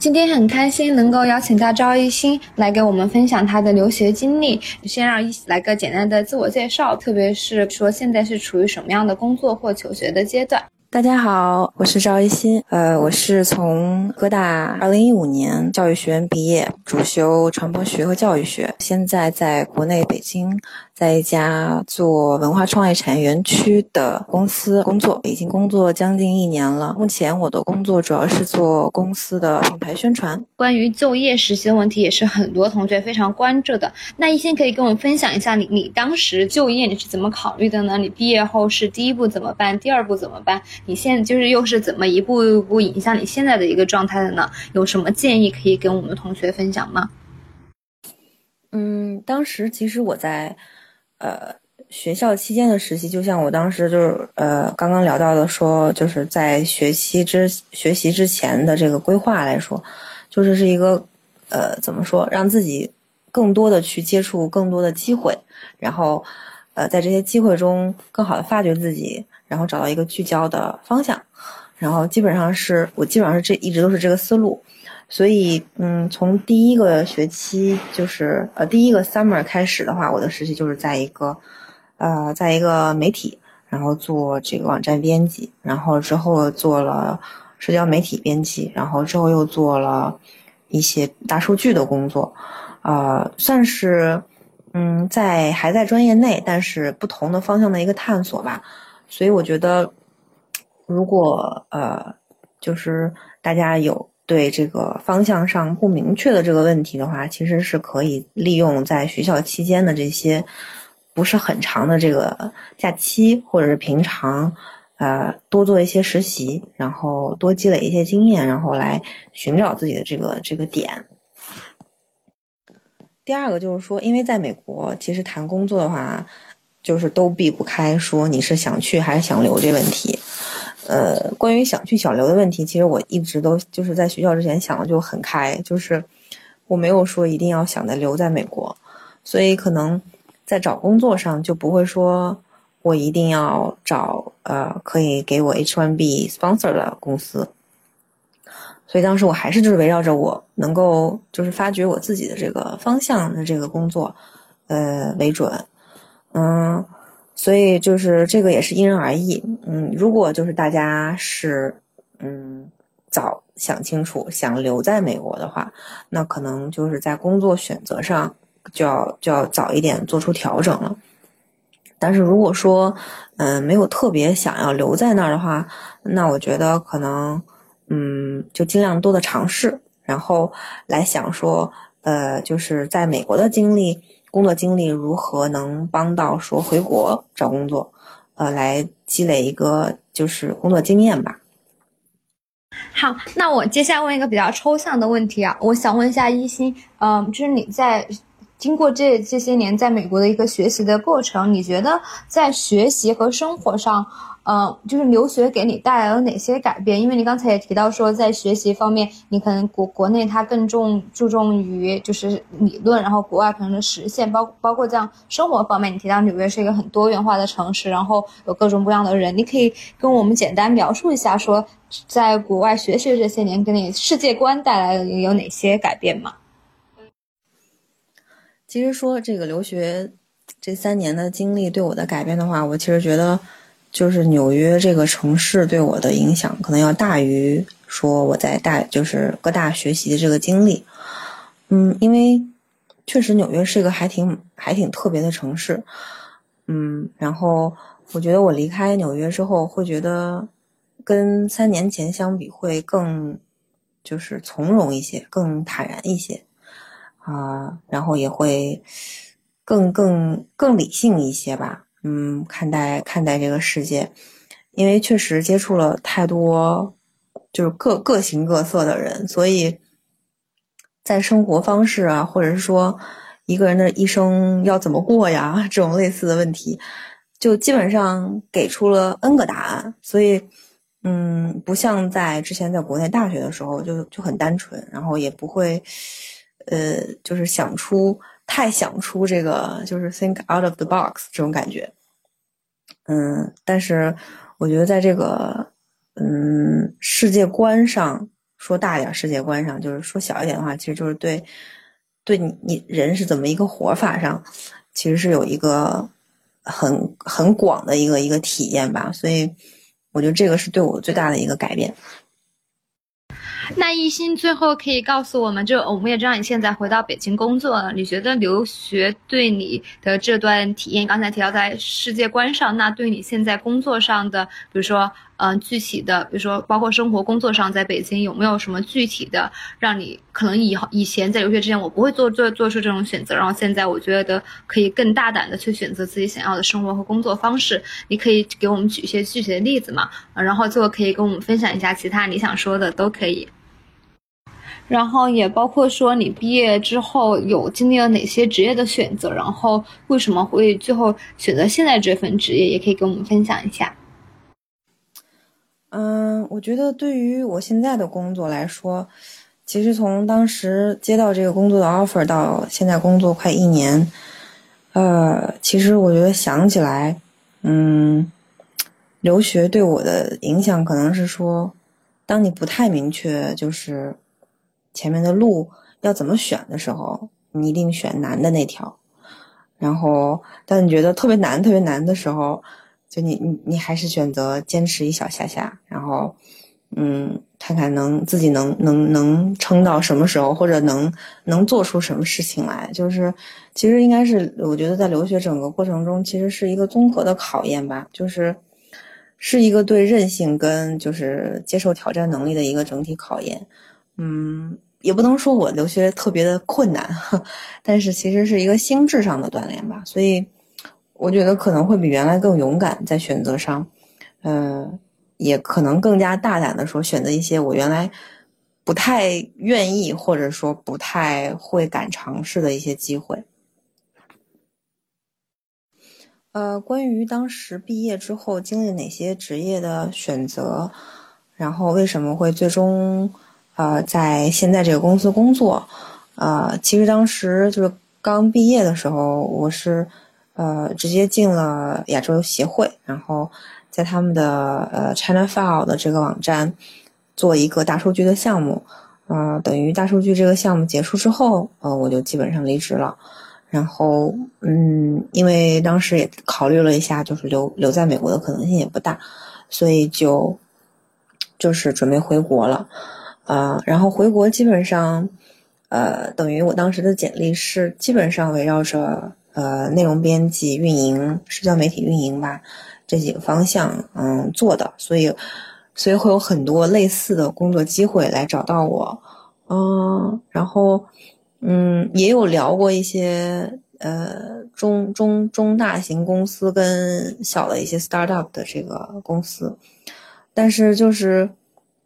今天很开心能够邀请到赵艺兴来给我们分享他的留学经历。先让一来个简单的自我介绍，特别是说现在是处于什么样的工作或求学的阶段。大家好，我是赵一新，呃，我是从哥大二零一五年教育学院毕业，主修传播学和教育学，现在在国内北京。在一家做文化创意产业园区的公司工作，已经工作将近一年了。目前我的工作主要是做公司的品牌宣传。关于就业实习的问题，也是很多同学非常关注的。那一先可以跟我们分享一下，你你当时就业你是怎么考虑的呢？你毕业后是第一步怎么办？第二步怎么办？你现在就是又是怎么一步一步影响你现在的一个状态的呢？有什么建议可以跟我们同学分享吗？嗯，当时其实我在。呃，学校期间的实习，就像我当时就是呃刚刚聊到的，说就是在学期之学习之前的这个规划来说，就是是一个呃怎么说，让自己更多的去接触更多的机会，然后呃在这些机会中更好的发掘自己，然后找到一个聚焦的方向，然后基本上是我基本上是这一直都是这个思路。所以，嗯，从第一个学期就是呃第一个 summer 开始的话，我的实习就是在一个，呃，在一个媒体，然后做这个网站编辑，然后之后做了社交媒体编辑，然后之后又做了一些大数据的工作，呃，算是嗯在还在专业内，但是不同的方向的一个探索吧。所以我觉得，如果呃就是大家有。对这个方向上不明确的这个问题的话，其实是可以利用在学校期间的这些不是很长的这个假期，或者是平常，呃，多做一些实习，然后多积累一些经验，然后来寻找自己的这个这个点。第二个就是说，因为在美国，其实谈工作的话，就是都避不开说你是想去还是想留这问题。呃，关于想去想留的问题，其实我一直都就是在学校之前想的就很开，就是我没有说一定要想着留在美国，所以可能在找工作上就不会说我一定要找呃可以给我 H1B sponsor 的公司，所以当时我还是就是围绕着我能够就是发掘我自己的这个方向的这个工作，呃为准，嗯。所以就是这个也是因人而异，嗯，如果就是大家是嗯早想清楚想留在美国的话，那可能就是在工作选择上就要就要早一点做出调整了。但是如果说嗯没有特别想要留在那儿的话，那我觉得可能嗯就尽量多的尝试，然后来想说呃就是在美国的经历。工作经历如何能帮到说回国找工作，呃，来积累一个就是工作经验吧。好，那我接下来问一个比较抽象的问题啊，我想问一下一心，嗯，就是你在经过这这些年在美国的一个学习的过程，你觉得在学习和生活上？呃，就是留学给你带来了哪些改变？因为你刚才也提到说，在学习方面，你可能国国内它更重注重于就是理论，然后国外可能实现，包包括这样生活方面，你提到纽约是一个很多元化的城市，然后有各种各样的人，你可以跟我们简单描述一下，说在国外学习这些年给你世界观带来了有哪些改变吗？其实说这个留学这三年的经历对我的改变的话，我其实觉得。就是纽约这个城市对我的影响，可能要大于说我在大就是各大学习的这个经历。嗯，因为确实纽约是一个还挺还挺特别的城市。嗯，然后我觉得我离开纽约之后，会觉得跟三年前相比会更就是从容一些，更坦然一些啊，然后也会更更更理性一些吧。嗯，看待看待这个世界，因为确实接触了太多，就是各各形各色的人，所以在生活方式啊，或者是说一个人的一生要怎么过呀，这种类似的问题，就基本上给出了 N 个答案。所以，嗯，不像在之前在国内大学的时候，就就很单纯，然后也不会，呃，就是想出。太想出这个就是 think out of the box 这种感觉，嗯，但是我觉得在这个嗯世界观上说大点世界观上，就是说小一点的话，其实就是对对你你人是怎么一个活法上，其实是有一个很很广的一个一个体验吧。所以我觉得这个是对我最大的一个改变。那一心最后可以告诉我们，就我们也知道你现在回到北京工作了。你觉得留学对你的这段体验，刚才提到在世界观上，那对你现在工作上的，比如说，嗯，具体的，比如说包括生活工作上，在北京有没有什么具体的，让你可能以后以前在留学之前我不会做做做出这种选择，然后现在我觉得可以更大胆的去选择自己想要的生活和工作方式。你可以给我们举一些具体的例子嘛？然后最后可以跟我们分享一下其他你想说的都可以。然后也包括说你毕业之后有经历了哪些职业的选择，然后为什么会最后选择现在这份职业，也可以跟我们分享一下。嗯，我觉得对于我现在的工作来说，其实从当时接到这个工作的 offer 到现在工作快一年，呃，其实我觉得想起来，嗯，留学对我的影响可能是说，当你不太明确就是。前面的路要怎么选的时候，你一定选难的那条。然后，当你觉得特别难、特别难的时候，就你你你还是选择坚持一小下下，然后，嗯，看看能自己能能能撑到什么时候，或者能能做出什么事情来。就是，其实应该是我觉得在留学整个过程中，其实是一个综合的考验吧，就是是一个对韧性跟就是接受挑战能力的一个整体考验。嗯，也不能说我留学特别的困难，但是其实是一个心智上的锻炼吧。所以我觉得可能会比原来更勇敢在选择上，嗯，也可能更加大胆的说选择一些我原来不太愿意或者说不太会敢尝试的一些机会。呃，关于当时毕业之后经历哪些职业的选择，然后为什么会最终。呃，在现在这个公司工作，呃，其实当时就是刚毕业的时候，我是呃直接进了亚洲协会，然后在他们的呃 China File 的这个网站做一个大数据的项目，呃，等于大数据这个项目结束之后，呃，我就基本上离职了。然后，嗯，因为当时也考虑了一下，就是留留在美国的可能性也不大，所以就就是准备回国了。啊，然后回国基本上，呃，等于我当时的简历是基本上围绕着呃内容编辑、运营、社交媒体运营吧这几个方向嗯做的，所以所以会有很多类似的工作机会来找到我，嗯，然后嗯也有聊过一些呃中中中大型公司跟小的一些 startup 的这个公司，但是就是。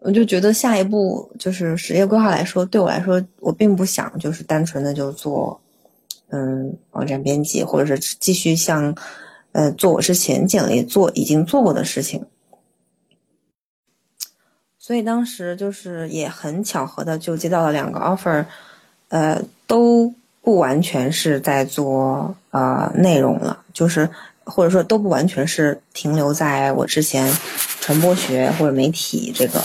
我就觉得下一步就是职业规划来说，对我来说，我并不想就是单纯的就做，嗯，网站编辑，或者是继续像，呃，做我之前简历做已经做过的事情。所以当时就是也很巧合的就接到了两个 offer，呃，都不完全是在做呃内容了，就是或者说都不完全是停留在我之前传播学或者媒体这个。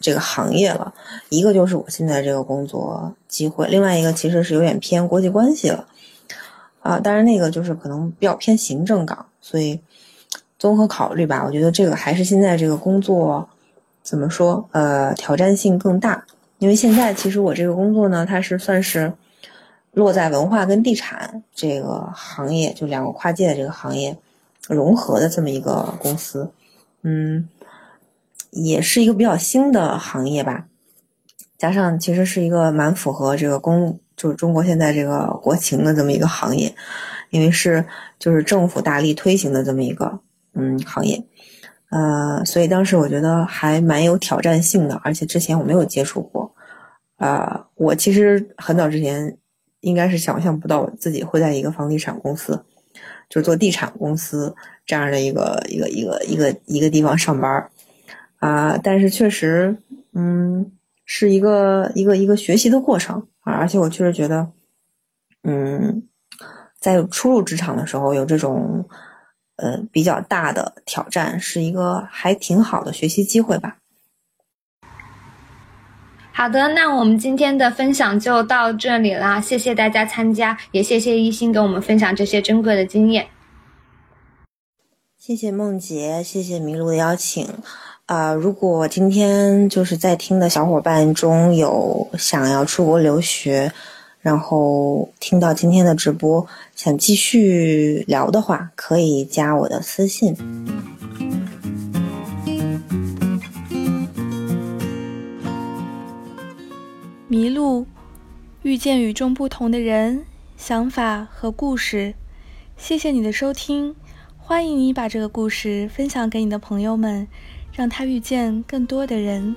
这个行业了，一个就是我现在这个工作机会，另外一个其实是有点偏国际关系了，啊，当然那个就是可能比较偏行政岗，所以综合考虑吧，我觉得这个还是现在这个工作怎么说，呃，挑战性更大，因为现在其实我这个工作呢，它是算是落在文化跟地产这个行业，就两个跨界的这个行业融合的这么一个公司，嗯。也是一个比较新的行业吧，加上其实是一个蛮符合这个公，就是中国现在这个国情的这么一个行业，因为是就是政府大力推行的这么一个嗯行业，呃，所以当时我觉得还蛮有挑战性的，而且之前我没有接触过，呃，我其实很早之前应该是想象不到我自己会在一个房地产公司，就是做地产公司这样的一个一个一个一个一个地方上班。啊，但是确实，嗯，是一个一个一个学习的过程啊，而且我确实觉得，嗯，在初入职场的时候有这种，呃，比较大的挑战，是一个还挺好的学习机会吧。好的，那我们今天的分享就到这里啦，谢谢大家参加，也谢谢一心给我们分享这些珍贵的经验。谢谢梦洁，谢谢麋鹿的邀请。啊，如果今天就是在听的小伙伴中有想要出国留学，然后听到今天的直播想继续聊的话，可以加我的私信。迷路，遇见与众不同的人、想法和故事。谢谢你的收听，欢迎你把这个故事分享给你的朋友们。让他遇见更多的人。